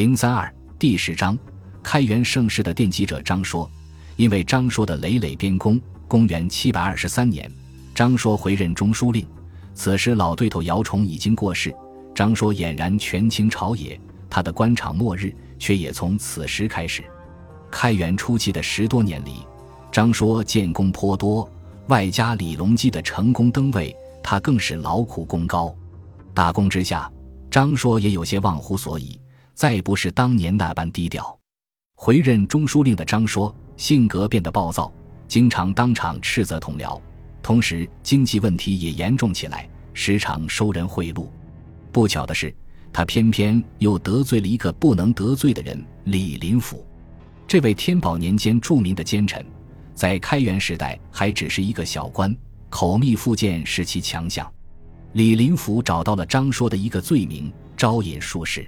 零三二第十章，开元盛世的奠基者张说，因为张说的累累边功，公元七百二十三年，张说回任中书令。此时老对头姚崇已经过世，张说俨然权倾朝野，他的官场末日却也从此时开始。开元初期的十多年里，张说建功颇多，外加李隆基的成功登位，他更是劳苦功高。大功之下，张说也有些忘乎所以，再不是当年那般低调。回任中书令的张说，性格变得暴躁，经常当场斥责同僚，同时经济问题也严重起来，时常收人贿赂。不巧的是，他偏偏又得罪了一个不能得罪的人——李林甫。这位天宝年间著名的奸臣，在开元时代还只是一个小官，口蜜腹剑是其强项。李林甫找到了张说的一个罪名：招引术士。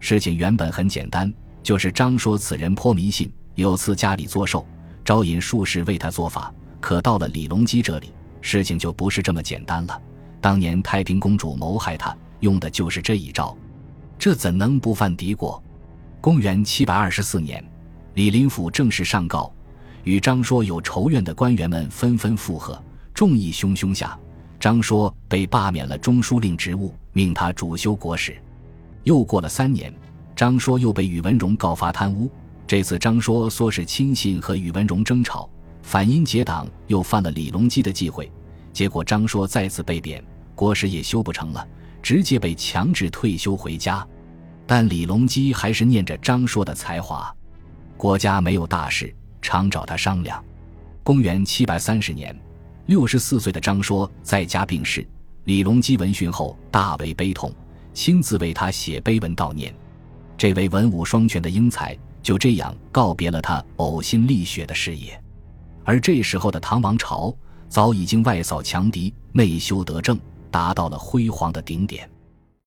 事情原本很简单，就是张说此人颇迷信，有次家里做寿，招引术士为他做法。可到了李隆基这里，事情就不是这么简单了。当年太平公主谋害他，用的就是这一招，这怎能不犯敌国？公元七百二十四年。李林甫正式上告，与张说有仇怨的官员们纷纷附和，众议汹汹下，张说被罢免了中书令职务，命他主修国史。又过了三年，张说又被宇文荣告发贪污。这次张说说是亲信和宇文荣争吵，反因结党，又犯了李隆基的忌讳，结果张说再次被贬，国史也修不成了，直接被强制退休回家。但李隆基还是念着张说的才华。国家没有大事，常找他商量。公元七百三十年，六十四岁的张说在家病逝。李隆基闻讯后大为悲痛，亲自为他写碑文悼念。这位文武双全的英才就这样告别了他呕心沥血的事业。而这时候的唐王朝早已经外扫强敌，内修德政，达到了辉煌的顶点。